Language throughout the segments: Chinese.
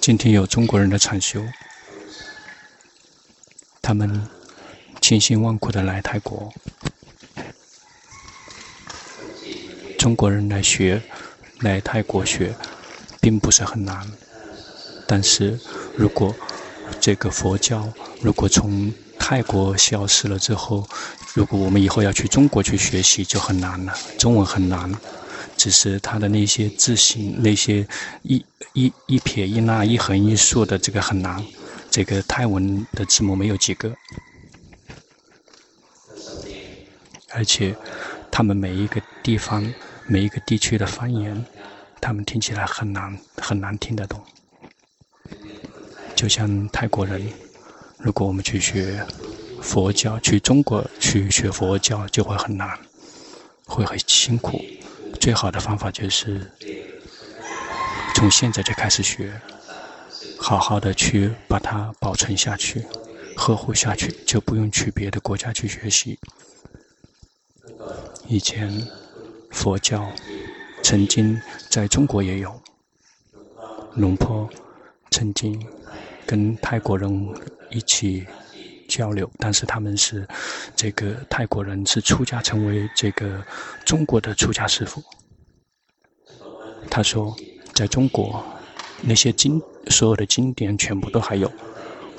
今天有中国人的禅修，他们千辛万苦的来泰国，中国人来学，来泰国学，并不是很难。但是如果这个佛教如果从泰国消失了之后，如果我们以后要去中国去学习，就很难了。中文很难。只是他的那些字形，那些一一一撇一捺一横一竖的这个很难，这个泰文的字母没有几个，而且他们每一个地方每一个地区的方言，他们听起来很难很难听得懂。就像泰国人，如果我们去学佛教，去中国去学佛教就会很难，会很辛苦。最好的方法就是从现在就开始学，好好的去把它保存下去、呵护下去，就不用去别的国家去学习。以前佛教曾经在中国也有，龙坡曾经跟泰国人一起交流，但是他们是这个泰国人是出家成为这个中国的出家师父。他说，在中国，那些经所有的经典全部都还有，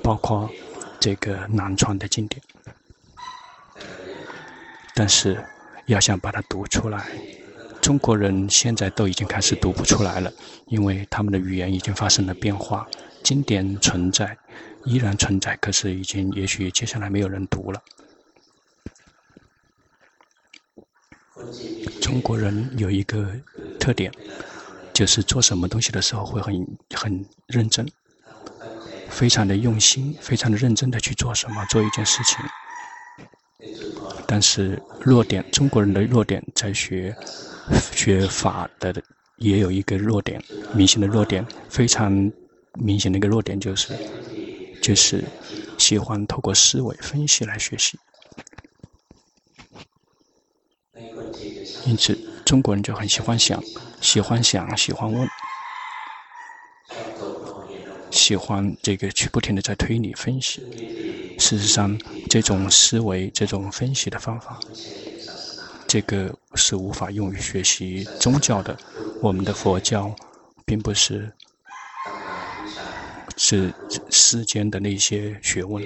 包括这个南传的经典。但是，要想把它读出来，中国人现在都已经开始读不出来了，因为他们的语言已经发生了变化。经典存在，依然存在，可是已经也许接下来没有人读了。中国人有一个特点。就是做什么东西的时候会很很认真，非常的用心，非常的认真的去做什么，做一件事情。但是弱点，中国人的弱点在学学法的也有一个弱点，明显的弱点，非常明显的一个弱点就是就是喜欢透过思维分析来学习，因此。中国人就很喜欢想，喜欢想，喜欢问，喜欢这个去不停的在推理分析。事实上，这种思维、这种分析的方法，这个是无法用于学习宗教的。我们的佛教并不是是世间的那些学问，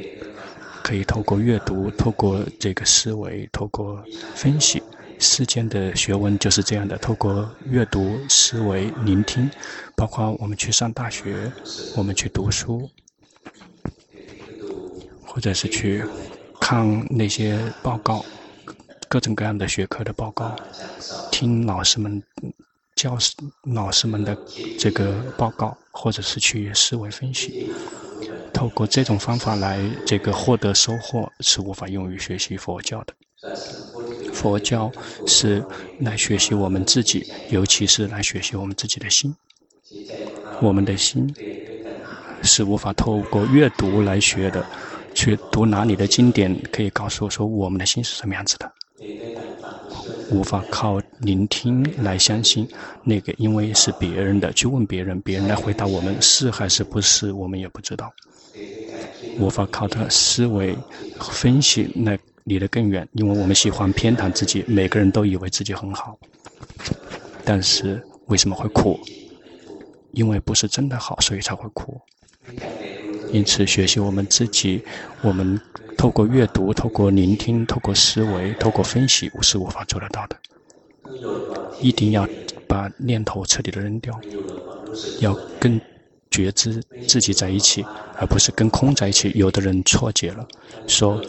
可以透过阅读、透过这个思维、透过分析。世间的学问就是这样的，透过阅读、思维、聆听，包括我们去上大学，我们去读书，或者是去看那些报告，各种各样的学科的报告，听老师们、教师、老师们的这个报告，或者是去思维分析，透过这种方法来这个获得收获，是无法用于学习佛教的。佛教是来学习我们自己，尤其是来学习我们自己的心。我们的心是无法透过阅读来学的，去读哪里的经典可以告诉我说我们的心是什么样子的。无法靠聆听来相信那个，因为是别人的，去问别人，别人来回答我们是还是不是，我们也不知道。无法靠他思维分析来。离得更远，因为我们喜欢偏袒自己，每个人都以为自己很好，但是为什么会苦？因为不是真的好，所以才会苦。因此，学习我们自己，我们透过阅读、透过聆听、透过思维、透过分析，我是无法做得到的。一定要把念头彻底的扔掉，要跟觉知自己在一起，而不是跟空在一起。有的人错解了，说。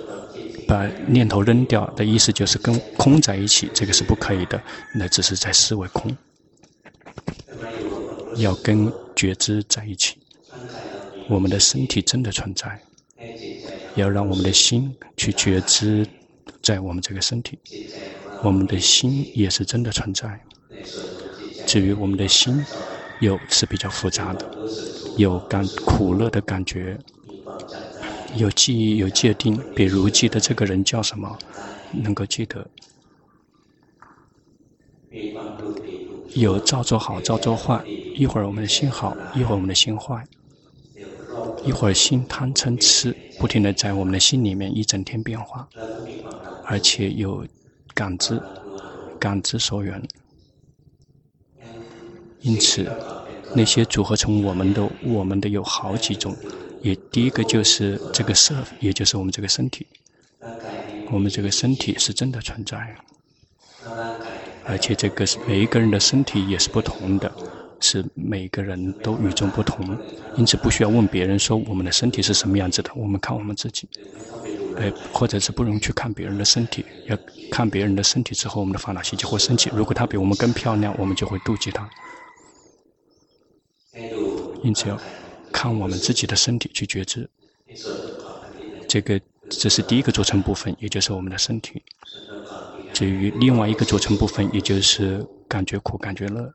把念头扔掉的意思就是跟空在一起，这个是不可以的，那只是在思维空。要跟觉知在一起，我们的身体真的存在，要让我们的心去觉知在我们这个身体，我们的心也是真的存在。至于我们的心，又是比较复杂的，有感苦乐的感觉。有记忆，有界定，比如记得这个人叫什么，能够记得。有造作好，造作坏，一会儿我们的心好，一会儿我们的心坏，一会儿心贪嗔痴，不停地在我们的心里面一整天变化，而且有感知，感知所缘。因此，那些组合成我们的，我们的有好几种。也第一个就是这个色，也就是我们这个身体。我们这个身体是真的存在，而且这个是每一个人的身体也是不同的，是每个人都与众不同。因此不需要问别人说我们的身体是什么样子的，我们看我们自己。哎，或者是不用去看别人的身体，要看别人的身体之后，我们的烦恼心就会升起。如果他比我们更漂亮，我们就会妒忌他。因此要看我们自己的身体去觉知，这个这是第一个组成部分，也就是我们的身体。至于另外一个组成部分，也就是感觉苦、感觉乐、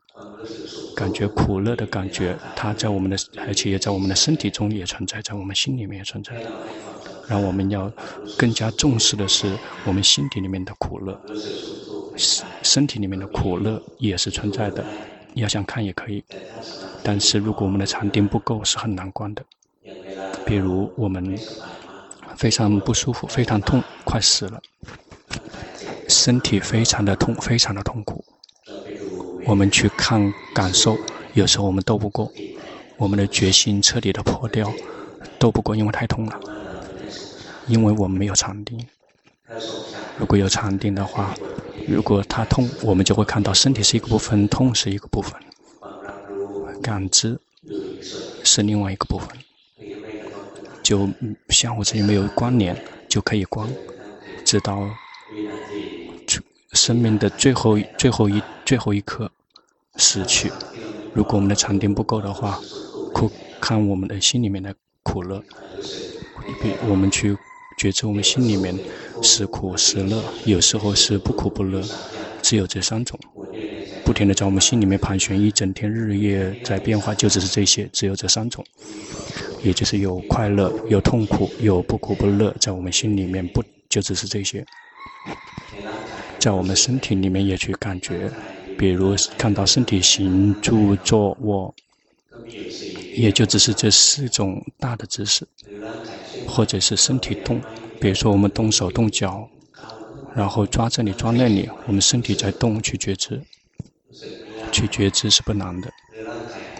感觉苦乐的感觉，它在我们的，而且也在我们的身体中也存在，在我们心里面也存在。让我们要更加重视的是我们心底里面的苦乐，身体里面的苦乐也是存在的。你要想看也可以，但是如果我们的禅定不够，是很难观的。比如我们非常不舒服，非常痛，快死了，身体非常的痛，非常的痛苦。我们去看感受，有时候我们斗不过，我们的决心彻底的破掉，斗不过，因为太痛了，因为我们没有禅定。如果有禅定的话。如果它痛，我们就会看到身体是一个部分，痛是一个部分，感知是另外一个部分，就相互之间没有关联，就可以观，直到生命的最后最后一最后一刻死去。如果我们的禅定不够的话，苦看我们的心里面的苦乐，比我们去。觉知我们心里面是苦是乐，有时候是不苦不乐，只有这三种，不停地在我们心里面盘旋，一整天日夜在变化，就只是这些，只有这三种，也就是有快乐、有痛苦、有不苦不乐，在我们心里面不就只是这些，在我们身体里面也去感觉，比如看到身体行住坐卧，也就只是这四种大的姿势。或者是身体动，比如说我们动手动脚，然后抓这里抓那里，我们身体在动，去觉知，去觉知是不难的；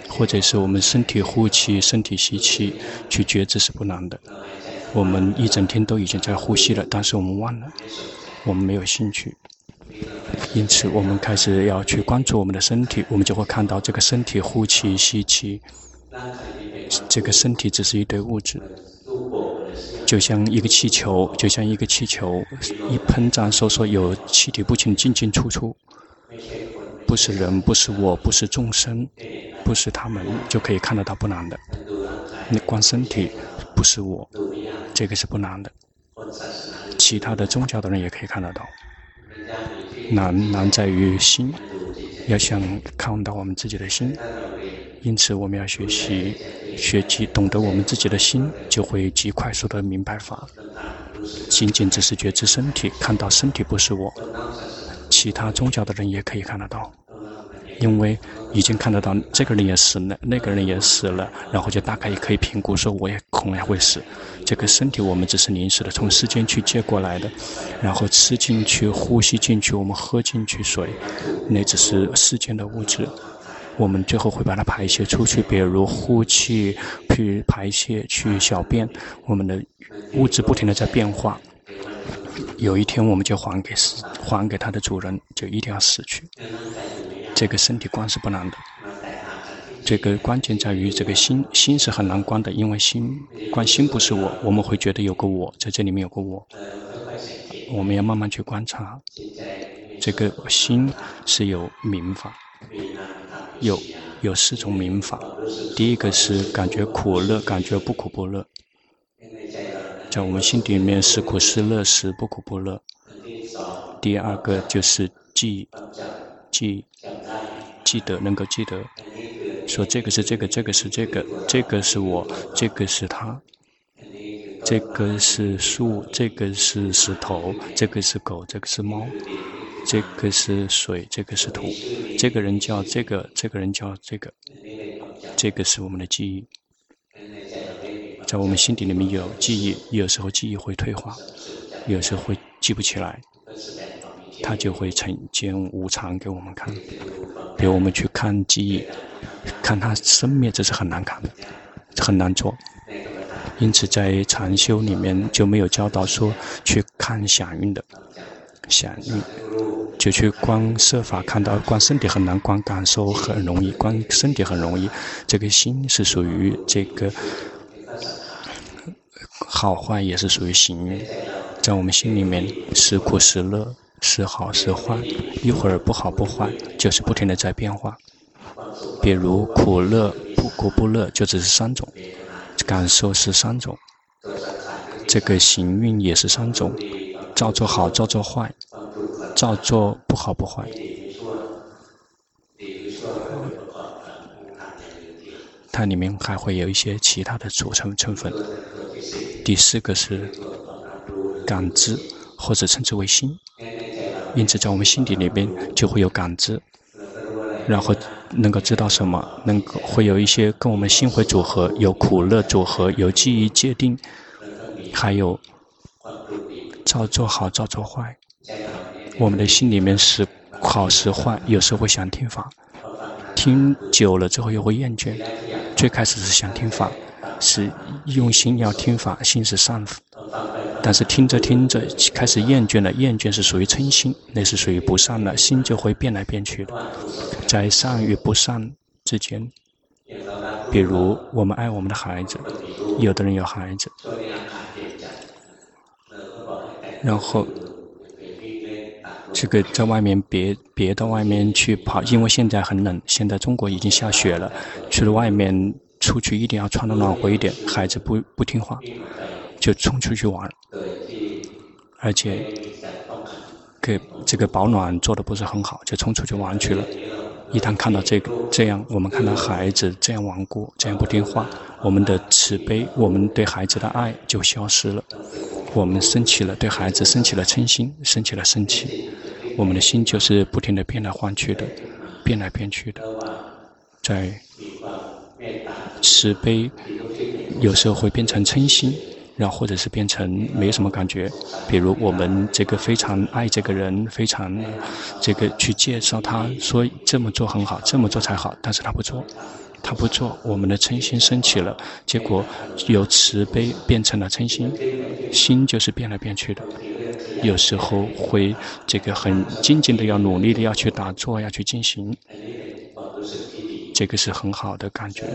或者是我们身体呼气、身体吸气，去觉知是不难的。我们一整天都已经在呼吸了，但是我们忘了，我们没有兴趣。因此，我们开始要去关注我们的身体，我们就会看到这个身体呼气、吸气，这个身体只是一堆物质。就像一个气球，就像一个气球，一膨胀收缩，有气体不停进进出出，不是人，不是我，不是众生，不是他们，就可以看得到不难的。你观身体，不是我，这个是不难的。其他的宗教的人也可以看得到。难难在于心，要想看到我们自己的心，因此我们要学习。学习懂得我们自己的心，就会极快速的明白法。仅仅只是觉知身体，看到身体不是我，其他宗教的人也可以看得到，因为已经看得到这个人也死了，那个人也死了，然后就大概也可以评估说，我也恐然会死。这个身体我们只是临时的，从世间去借过来的，然后吃进去、呼吸进去，我们喝进去水，那只是世间的物质。我们最后会把它排泄出去，比如呼气去排泄去小便，我们的物质不停地在变化。有一天我们就还给死，还给它的主人，就一定要死去。这个身体观是不难的，这个关键在于这个心，心是很难观的，因为心观心不是我，我们会觉得有个我在这里面有个我，我们要慢慢去观察，这个心是有明法。有有四种明法，第一个是感觉苦乐，感觉不苦不乐，在我们心底里面是苦是乐是不苦不乐。第二个就是记记记得能够记得，说这个是这个，这个是这个，这个是我，这个是他，这个是树，这个是石头，这个是狗，这个是猫。这个是水，这个是土，这个人叫这个，这个人叫这个，这个是我们的记忆，在我们心底里面有记忆，有时候记忆会退化，有时候会记不起来，它就会呈现无常给我们看。比如我们去看记忆，看它生灭，这是很难看的，很难做。因此，在禅修里面就没有教导说去看响应的，响应就去观设法，看到观身体很难，观感受很容易，观身体很容易。这个心是属于这个好坏，也是属于行运，在我们心里面是苦是乐，是好是坏，一会儿不好不坏，就是不停的在变化。比如苦乐不苦不乐，就只是三种。感受是三种，这个行运也是三种，造作好，造作坏，造作不好不坏。它里面还会有一些其他的组成成分。第四个是感知，或者称之为心。因此，在我们心底里边就会有感知。然后能够知道什么，能够会有一些跟我们心会组合，有苦乐组合，有记忆界定，还有造作好，造作坏。我们的心里面是好是坏，有时候会想听法，听久了之后又会厌倦。最开始是想听法，是用心要听法，心是善。但是听着听着开始厌倦了，厌倦是属于嗔心，那是属于不善了，心就会变来变去的，在善与不善之间。比如我们爱我们的孩子，有的人有孩子，然后这个在外面别别到外面去跑，因为现在很冷，现在中国已经下雪了，去了外面出去一定要穿得暖和一点，孩子不不听话。就冲出去玩，而且给这个保暖做得不是很好，就冲出去玩去了。一旦看到这个这样，我们看到孩子这样顽固，这样不听话，我们的慈悲，我们对孩子的爱就消失了。我们升起了对孩子升起了嗔心，升起了生气，我们的心就是不停地变来换去的，变来变去的，在慈悲有时候会变成嗔心。然后或者是变成没什么感觉，比如我们这个非常爱这个人，非常这个去介绍他，说这么做很好，这么做才好，但是他不做，他不做，我们的嗔心升起了，结果由慈悲变成了嗔心，心就是变来变去的，有时候会这个很静静的要努力的要去打坐，要去进行，这个是很好的感觉，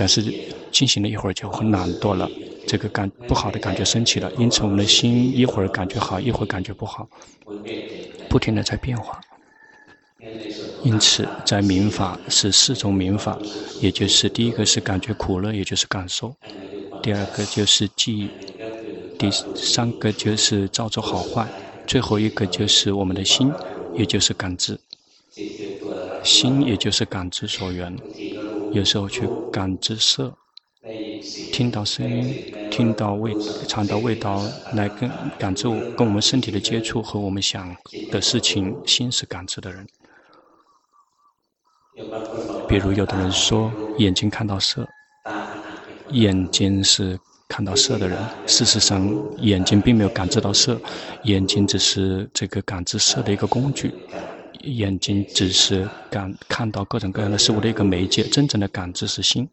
但是进行了一会儿就很懒惰了。这个感不好的感觉升起了，因此我们的心一会儿感觉好，一会儿感觉不好，不停地在变化。因此，在明法是四种明法，也就是第一个是感觉苦乐，也就是感受；第二个就是记忆；第三个就是造作好坏；最后一个就是我们的心，也就是感知。心也就是感知所缘，有时候去感知色。听到声音，听到味，尝到味道，来跟感知跟我们身体的接触和我们想的事情，心是感知的人。比如有的人说眼睛看到色，眼睛是看到色的人。事实上，眼睛并没有感知到色，眼睛只是这个感知色的一个工具，眼睛只是感看到各种各样的事物的一个媒介。真正的感知是心。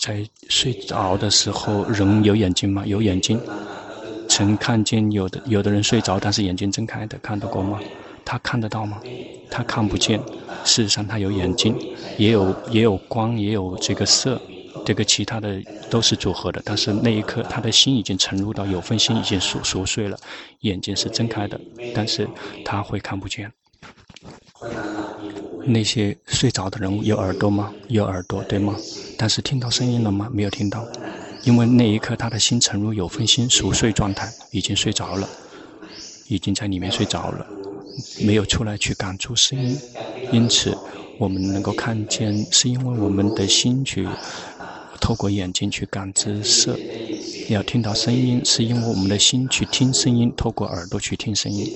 在睡着的时候，人有眼睛吗？有眼睛。曾看见有的有的人睡着，但是眼睛睁开的，看到过吗？他看得到吗？他看不见。事实上，他有眼睛，也有也有光，也有这个色，这个其他的都是组合的。但是那一刻，他的心已经沉入到有分心，已经熟熟睡了，眼睛是睁开的，但是他会看不见。那些睡着的人物有耳朵吗？有耳朵，对吗？但是听到声音了吗？没有听到，因为那一刻他的心沉入有分心熟睡状态，已经睡着了，已经在里面睡着了，没有出来去感触声音。因此，我们能够看见，是因为我们的心去透过眼睛去感知色，要听到声音，是因为我们的心去听声音，透过耳朵去听声音，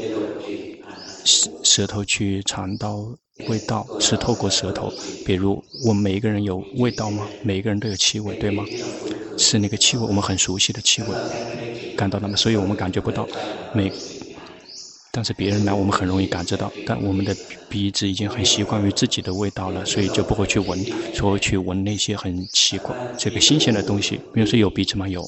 舌舌头去尝到味道，是透过舌头。比如，我们每一个人有味道吗？每一个人都有气味，对吗？是那个气味，我们很熟悉的气味，感到了吗？所以我们感觉不到每。但是别人来，我们很容易感知到。但我们的鼻子已经很习惯于自己的味道了，所以就不会去闻，说去闻那些很奇怪、这个新鲜的东西。比如说有鼻子吗？有。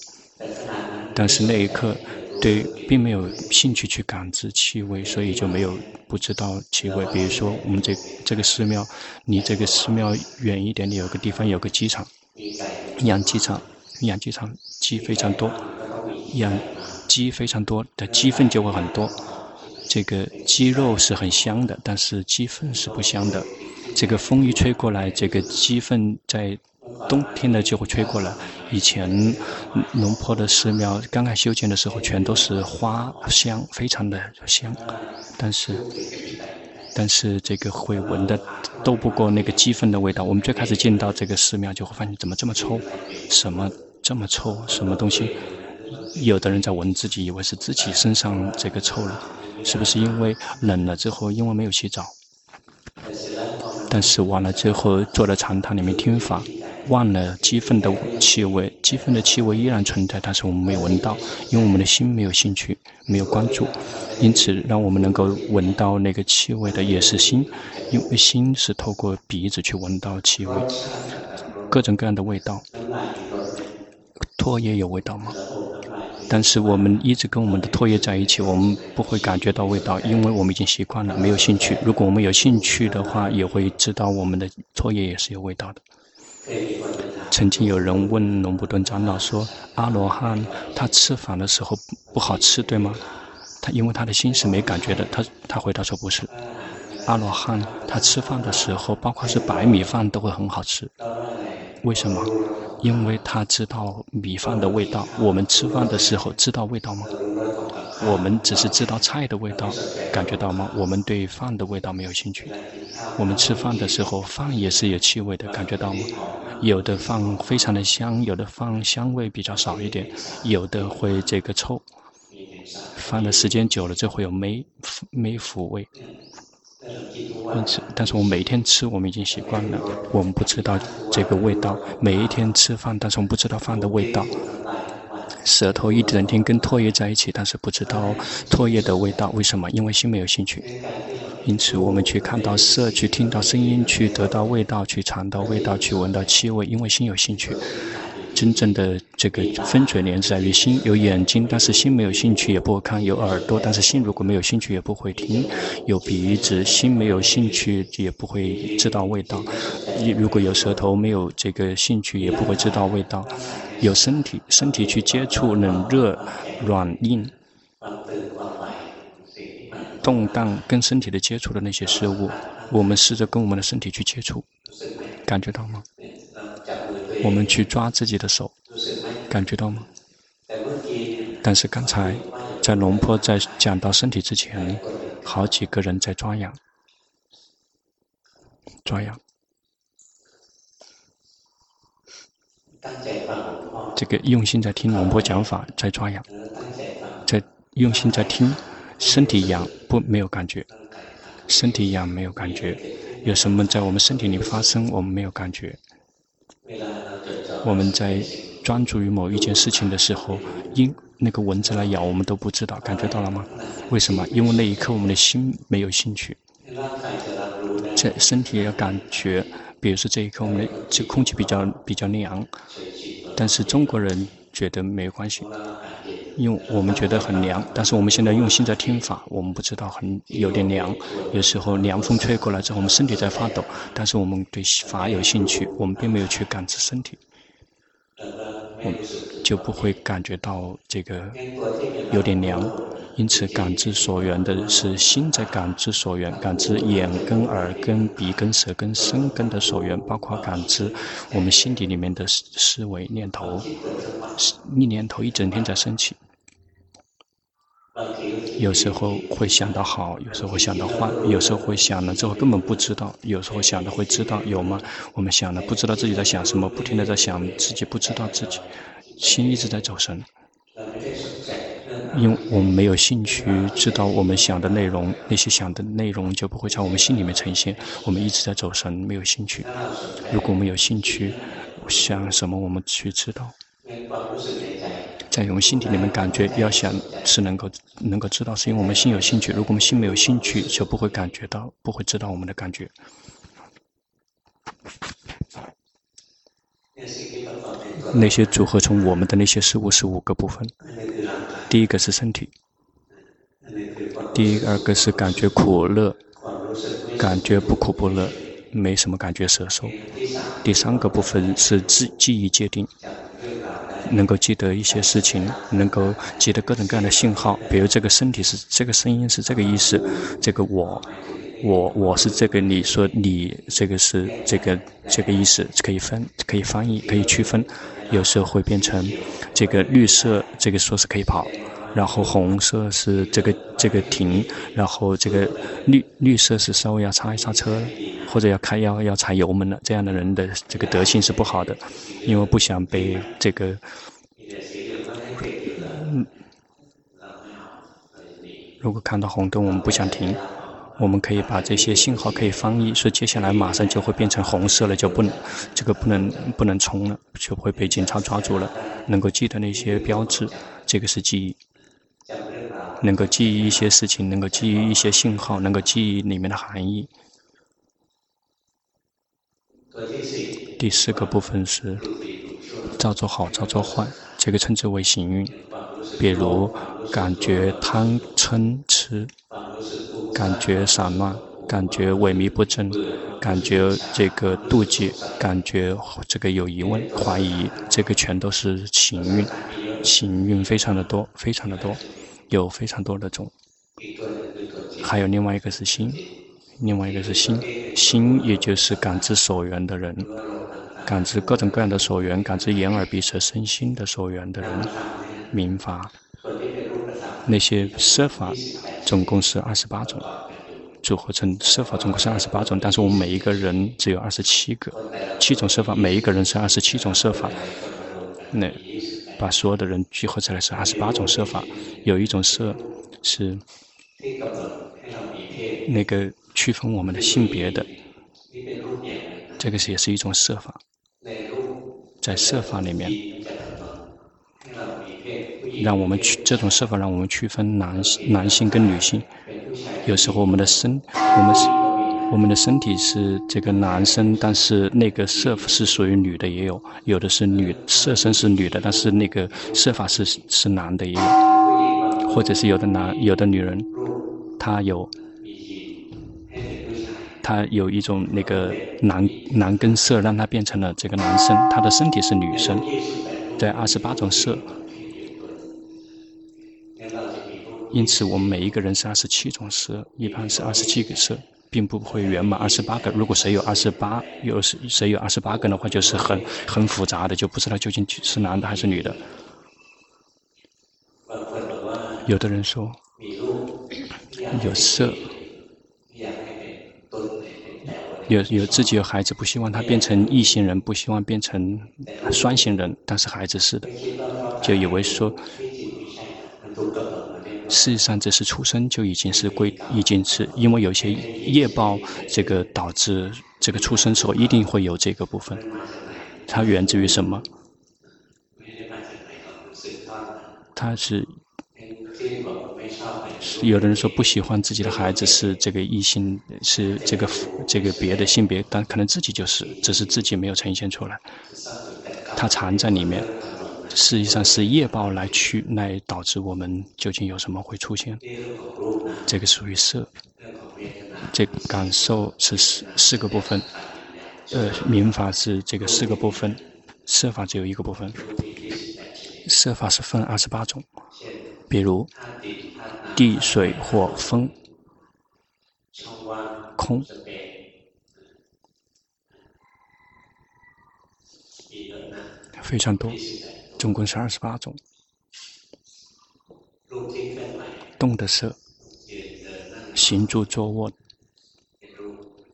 但是那一刻，对，并没有兴趣去感知气味，所以就没有不知道气味。比如说我们这这个寺庙，离这个寺庙远一点的有个地方有个鸡场，养鸡场，养鸡场鸡非常多，养鸡非常多的鸡粪就会很多。这个鸡肉是很香的，但是鸡粪是不香的。这个风一吹过来，这个鸡粪在冬天呢就会吹过来。以前农坡的寺庙刚刚修建的时候，全都是花香，非常的香。但是，但是这个会闻的都不过那个鸡粪的味道。我们最开始进到这个寺庙，就会发现怎么这么臭？什么这么臭？什么东西？有的人在闻自己，以为是自己身上这个臭了。是不是因为冷了之后，因为没有洗澡？但是完了之后，坐在禅堂里面听法，忘了鸡粪的气味，鸡粪的气味依然存在，但是我们没有闻到，因为我们的心没有兴趣，没有关注，因此让我们能够闻到那个气味的也是心，因为心是透过鼻子去闻到气味，各种各样的味道。唾液有味道吗？但是我们一直跟我们的唾液在一起，我们不会感觉到味道，因为我们已经习惯了，没有兴趣。如果我们有兴趣的话，也会知道我们的唾液也是有味道的。曾经有人问龙布顿长老说：“阿罗汉他吃饭的时候不好吃，对吗？”他因为他的心是没感觉的，他他回答说：“不是，阿罗汉他吃饭的时候，包括是白米饭都会很好吃，为什么？”因为他知道米饭的味道，我们吃饭的时候知道味道吗？我们只是知道菜的味道，感觉到吗？我们对饭的味道没有兴趣。我们吃饭的时候，饭也是有气味的，感觉到吗？有的饭非常的香，有的饭香味比较少一点，有的会这个臭。放的时间久了就会有霉霉腐味。因此，但是我每天吃，我们已经习惯了。我们不知道这个味道。每一天吃饭，但是我们不知道饭的味道。舌头一整天跟唾液在一起，但是不知道唾液的味道。为什么？因为心没有兴趣。因此，我们去看到色，去听到声音，去得到味道，去尝到味道，去闻到气味。因为心有兴趣。真正的这个分水岭在于心，有眼睛，但是心没有兴趣也不会看；有耳朵，但是心如果没有兴趣也不会听；有鼻子，心没有兴趣也不会知道味道；如果有舌头，没有这个兴趣也不会知道味道；有身体，身体去接触冷热软硬动荡跟身体的接触的那些事物，我们试着跟我们的身体去接触，感觉到吗？我们去抓自己的手，感觉到吗？但是刚才在龙坡在讲到身体之前，好几个人在抓痒，抓痒。这个用心在听龙坡讲法，在抓痒，在用心在听，身体痒不没有感觉，身体痒没有感觉，有什么在我们身体里发生，我们没有感觉。我们在专注于某一件事情的时候，因那个蚊子来咬，我们都不知道，感觉到了吗？为什么？因为那一刻我们的心没有兴趣。这身体要感觉，比如说这一刻我们的这空气比较比较凉，但是中国人觉得没有关系。因为我们觉得很凉，但是我们现在用心在听法，我们不知道很有点凉。有时候凉风吹过来之后，我们身体在发抖，但是我们对法有兴趣，我们并没有去感知身体，我们就不会感觉到这个有点凉。因此，感知所缘的是心在感知所缘，感知眼跟、耳跟、鼻跟、舌跟、身根的所缘，包括感知我们心底里面的思维念头，一念头一整天在升起。有时候会想到好，有时候会想到坏，有时候会想了之后根本不知道，有时候想的会知道，有吗？我们想了不知道自己在想什么，不停地在想自己不知道自己，心一直在走神。因为我们没有兴趣知道我们想的内容，那些想的内容就不会在我们心里面呈现。我们一直在走神，没有兴趣。如果我们有兴趣，想什么我们去知道。在我们心底里面感觉，要想是能够能够知道，是因为我们心有兴趣。如果我们心没有兴趣，就不会感觉到，不会知道我们的感觉。那些组合成我们的那些事物是五个部分。第一个是身体，第二个是感觉苦乐，感觉不苦不乐，没什么感觉摄受。第三个部分是记记忆界定。能够记得一些事情，能够记得各种各样的信号，比如这个身体是这个声音是这个意思，这个我，我我是这个你说你这个是这个这个意思，可以分可以翻译可以区分，有时候会变成这个绿色，这个说是可以跑，然后红色是这个这个停，然后这个绿绿色是稍微要刹一刹车。或者要开要要踩油门了，这样的人的这个德性是不好的，因为不想被这个，如果看到红灯，我们不想停，我们可以把这些信号可以翻译，说接下来马上就会变成红色了，就不能这个不能不能冲了，就会被警察抓住了。能够记得那些标志，这个是记忆，能够记忆一些事情，能够记忆一些信号，能够记忆里面的含义。第四个部分是造作好，造作坏，这个称之为行运。比如感觉贪嗔痴，感觉散乱，感觉萎靡不振，感觉这个妒忌，感觉这个有疑问、怀疑，这个全都是行运。行运非常的多，非常的多，有非常多的种。还有另外一个是心。另外一个是心，心也就是感知所缘的人，感知各种各样的所缘，感知眼耳鼻舌身心的所缘的人，明法。那些色法总共是二十八种，组合成色法总共是二十八种，但是我们每一个人只有二十七个，七种色法，每一个人是二十七种色法。那把所有的人聚合起来是二十八种色法，有一种色是那个。区分我们的性别的，这个是也是一种设法，在设法里面，让我们区这种设法让我们区分男男性跟女性。有时候我们的身，我们是我们的身体是这个男生，但是那个色是属于女的也有，有的是女色身是女的，但是那个色法是是男的也有，或者是有的男有的女人，她有。他有一种那个男男根色，让他变成了这个男生。他的身体是女生，在二十八种色。因此，我们每一个人是二十七种色，一般是二十七个色，并不会圆满二十八个。如果谁有二十八，有谁有二十八个的话，就是很很复杂的，就不知道究竟是男的还是女的。有的人说有色。有有自己有孩子，不希望他变成异性人，不希望变成双性人，但是孩子是的，就以为说，事实上这是出生就已经是归，已经是因为有些业报，这个导致这个出生时候一定会有这个部分，它源自于什么？它是。有的人说不喜欢自己的孩子是这个异性，是这个这个别的性别，但可能自己就是，只是自己没有呈现出来，它藏在里面，实际上是业报来去来导致我们究竟有什么会出现，这个属于色，这感受是四四个部分，呃，明法是这个四个部分，色法只有一个部分，色法是分二十八种，比如。地水火风。空，非常多，总共是二十八种。动的色，行住坐卧，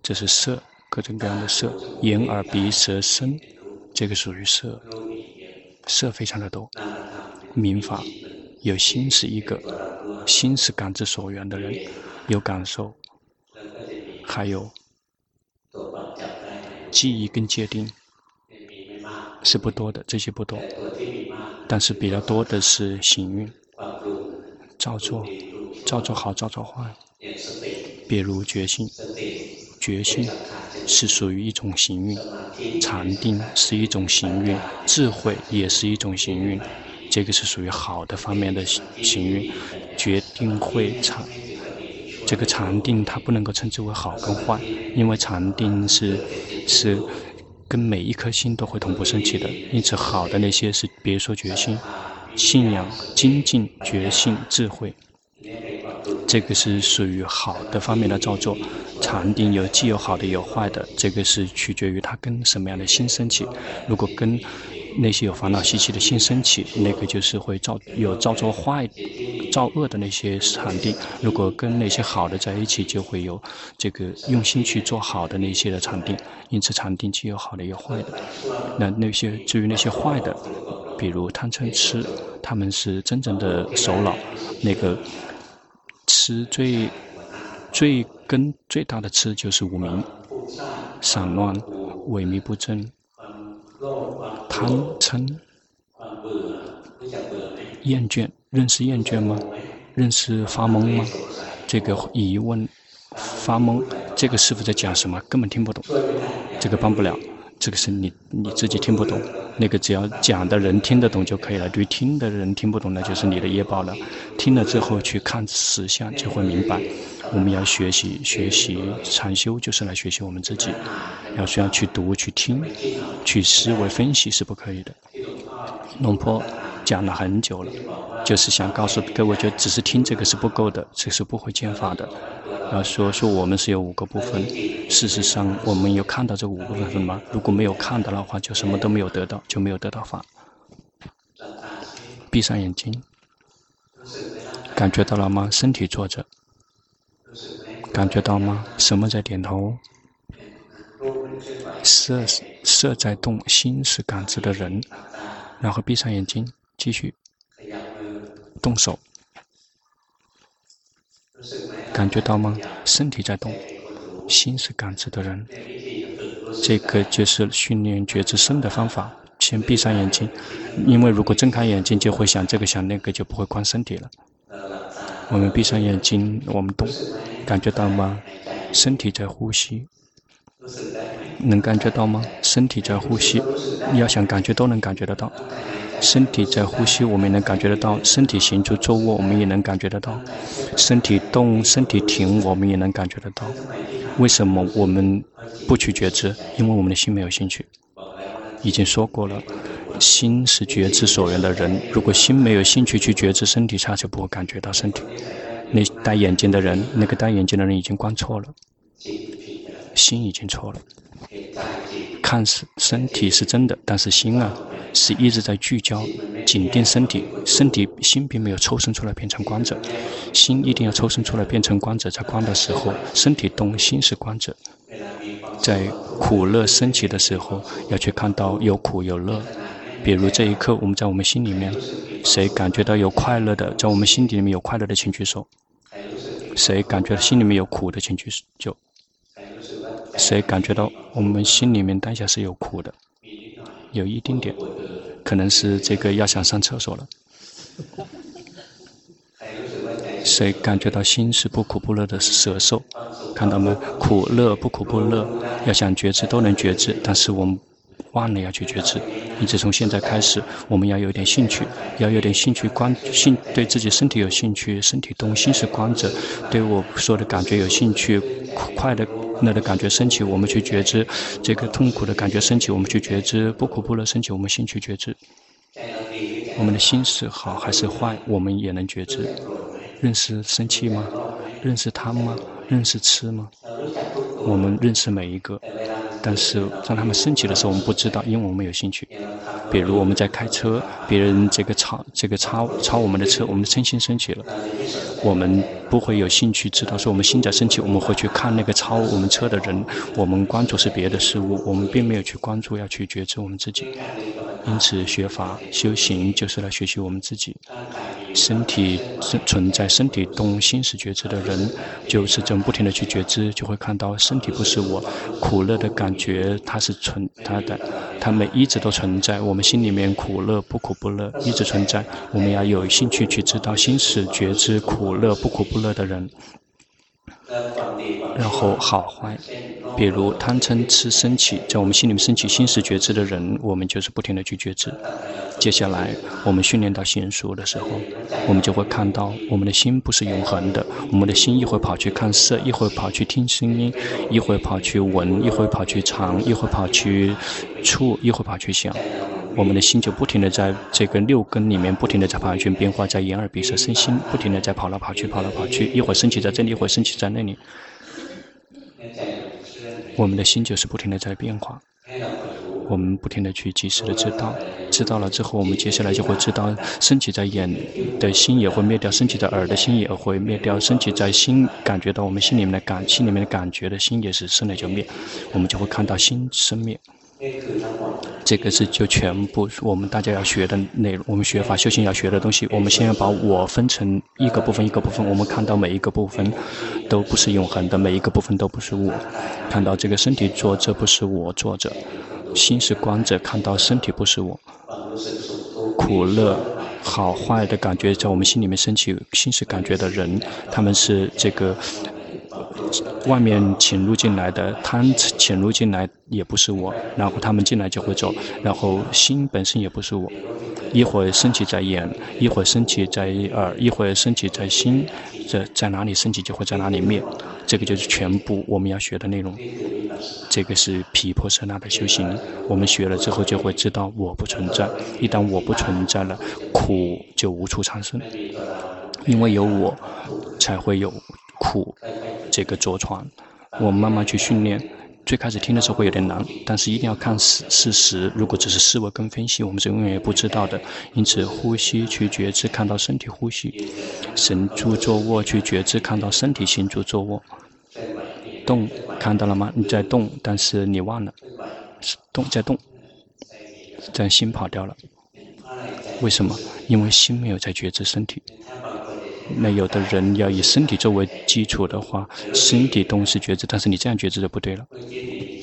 这是色，各种各样的色，眼耳鼻舌身，这个属于色，色非常的多。明法有心是一个，心是感知所缘的人，有感受，还有记忆跟界定是不多的，这些不多，但是比较多的是行运。造作，造作好，造作坏。比如决心，决心是属于一种行运；禅定是一种行运；智慧也是一种行运。这个是属于好的方面的行运。决定会禅，这个禅定它不能够称之为好跟坏，因为禅定是是跟每一颗心都会同步升起的。因此，好的那些是，别说决心。信仰、精进、觉性、智慧，这个是属于好的方面的造作。禅定有既有好的，有坏的，这个是取决于它跟什么样的心升起。如果跟那些有烦恼习气的心升起，那个就是会造有造作坏、造恶的那些禅定。如果跟那些好的在一起，就会有这个用心去做好的那些的禅定。因此，禅定既有好的，有坏的。那那些至于那些坏的。比如贪嗔痴，他们是真正的首脑。那个痴最最根最大的痴就是无明、散乱、萎靡不振、贪嗔、厌倦。认识厌倦吗？认识发懵吗？这个疑问发懵，这个师傅在讲什么？根本听不懂，这个帮不了。这个是你你自己听不懂，那个只要讲的人听得懂就可以了。对听的人听不懂，那就是你的业报了。听了之后去看实相，就会明白。我们要学习学习禅修，就是来学习我们自己。要需要去读、去听、去思维分析是不可以的。龙坡讲了很久了，就是想告诉各位，就只是听这个是不够的，这是不会见法的。要说说我们是有五个部分，事实上我们有看到这五个部分吗？如果没有看到的话，就什么都没有得到，就没有得到法。闭上眼睛，感觉到了吗？身体坐着，感觉到吗？什么在点头？色色在动，心是感知的人。然后闭上眼睛，继续动手。感觉到吗？身体在动，心是感知的人。这个就是训练觉知身的方法。先闭上眼睛，因为如果睁开眼睛，就会想这个想那个，就不会观身体了。我们闭上眼睛，我们动，感觉到吗？身体在呼吸，能感觉到吗？身体在呼吸，你要想感觉都能感觉得到。身体在呼吸，我们也能感觉得到；身体行住坐卧，我们也能感觉得到；身体动、身体停，我们也能感觉得到。为什么我们不去觉知？因为我们的心没有兴趣。已经说过了，心是觉知所缘的人。如果心没有兴趣去觉知身体，他就不会感觉到身体。那戴眼镜的人，那个戴眼镜的人已经观错了，心已经错了。看似身体是真的，但是心啊。是一直在聚焦、紧盯身体，身体心并没有抽身出来变成观者，心一定要抽身出来变成观者，在观的时候，身体动，心是观者。在苦乐升起的时候，要去看到有苦有乐。比如这一刻，我们在我们心里面，谁感觉到有快乐的，在我们心底里面有快乐的，请举手。谁感觉心里面有苦的，请举手。谁感觉到我们心里面当下是有苦的。有一丁点，可能是这个要想上厕所了。谁感觉到心是不苦不乐的蛇兽？看到没？苦乐不苦不乐，要想觉知都能觉知，但是我们忘了要去觉知。因此从现在开始，我们要有点兴趣，要有点兴趣观兴，对自己身体有兴趣，身体动心是观者，对我说的感觉有兴趣，快乐。那的感觉升起，我们去觉知；这个痛苦的感觉升起，我们去觉知；不苦不乐升起，我们心去觉知。我们的心是好还是坏，我们也能觉知。认识生气吗？认识贪吗？认识吃吗？我们认识每一个，但是当他们升起的时候，我们不知道，因为我们有兴趣。比如我们在开车，别人这个超这个超超我们的车，我们的嗔心升起了，我们不会有兴趣知道说我们心在升起，我们会去看那个超我们车的人，我们关注是别的事物，我们并没有去关注要去觉知我们自己。因此，学法修行就是来学习我们自己。身体存在，身体动，心是觉知的人，就是这么不停地去觉知，就会看到身体不是我，苦乐的感觉它是存它的，它们一直都存在。我们心里面苦乐不苦不乐一直存在，我们要有兴趣去知道心是觉知苦乐不苦不乐的人。然后好坏，比如贪嗔痴升起，在我们心里面升起心识觉知的人，我们就是不停地去觉知。接下来我们训练到娴熟的时候，我们就会看到我们的心不是永恒的，我们的心一会跑去看色，一会跑去听声音，一会跑去闻，一会跑去尝，一会跑去触，一会跑去想。我们的心就不停地在这个六根里面不停地在跑圈变化，在眼耳鼻舌身心不停地在跑来跑去，跑来跑去，一会儿升起在这里，一会儿升起在那里。我们的心就是不停地在变化，我们不停地去及时的知道，知道了之后，我们接下来就会知道，升起在眼的心也会灭掉，升起在耳的心也会灭掉，升起在心感觉到我们心里面的感，心里面的感觉的心也是生了就灭，我们就会看到心生灭。这个是就全部我们大家要学的内容，我们学法修行要学的东西。我们先要把我分成一个部分一个部分，我们看到每一个部分都不是永恒的，每一个部分都不是我。看到这个身体坐着不是我坐着，心是观者，看到身体不是我。苦乐好坏的感觉在我们心里面升起，心是感觉的人，他们是这个。外面潜入进来的，贪潜入进来也不是我，然后他们进来就会走，然后心本身也不是我，一会儿升起在眼，一会儿升起在耳，一会儿升起在心，这在哪里升起就会在哪里灭，这个就是全部我们要学的内容。这个是毗婆舍那的修行，我们学了之后就会知道我不存在，一旦我不存在了，苦就无处产生，因为有我，才会有。苦，这个着床，我慢慢去训练。最开始听的时候会有点难，但是一定要看事事实。如果只是思维跟分析，我们是永远也不知道的。因此，呼吸去觉知，看到身体呼吸；神住坐卧去觉知，看到身体行住坐卧。动看到了吗？你在动，但是你忘了，动在动，但心跑掉了。为什么？因为心没有在觉知身体。那有的人要以身体作为基础的话，身体动是觉知，但是你这样觉知就不对了。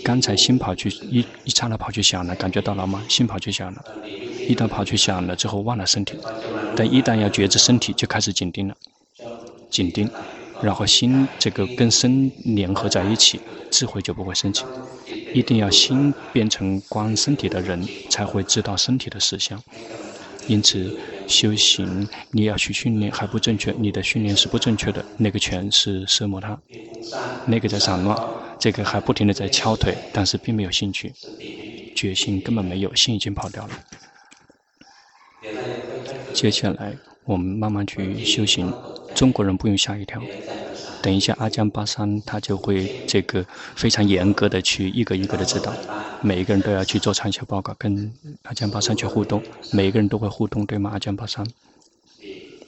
刚才心跑去一一刹那跑去想了，感觉到了吗？心跑去想了，一旦跑去想了之后忘了身体，但一旦要觉知身体就开始紧盯了，紧盯，然后心这个跟身联合在一起，智慧就不会升起。一定要心变成观身体的人，才会知道身体的实相。因此，修行你要去训练还不正确，你的训练是不正确的。那个拳是奢摩他，那个在散乱，这个还不停地在敲腿，但是并没有兴趣，决心根本没有，心已经跑掉了。接下来我们慢慢去修行，中国人不用吓一跳。等一下，阿江巴桑他就会这个非常严格的去一个一个的指导，每一个人都要去做长期报告，跟阿江巴桑去互动，每一个人都会互动，对吗？阿江巴桑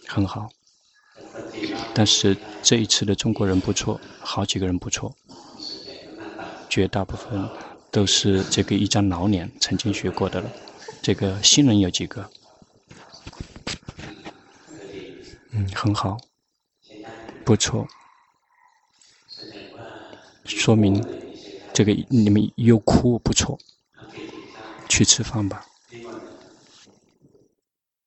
很好，但是这一次的中国人不错，好几个人不错，绝大部分都是这个一张老脸，曾经学过的了。这个新人有几个？嗯，很好，不错。说明这个你们又哭不错，去吃饭吧。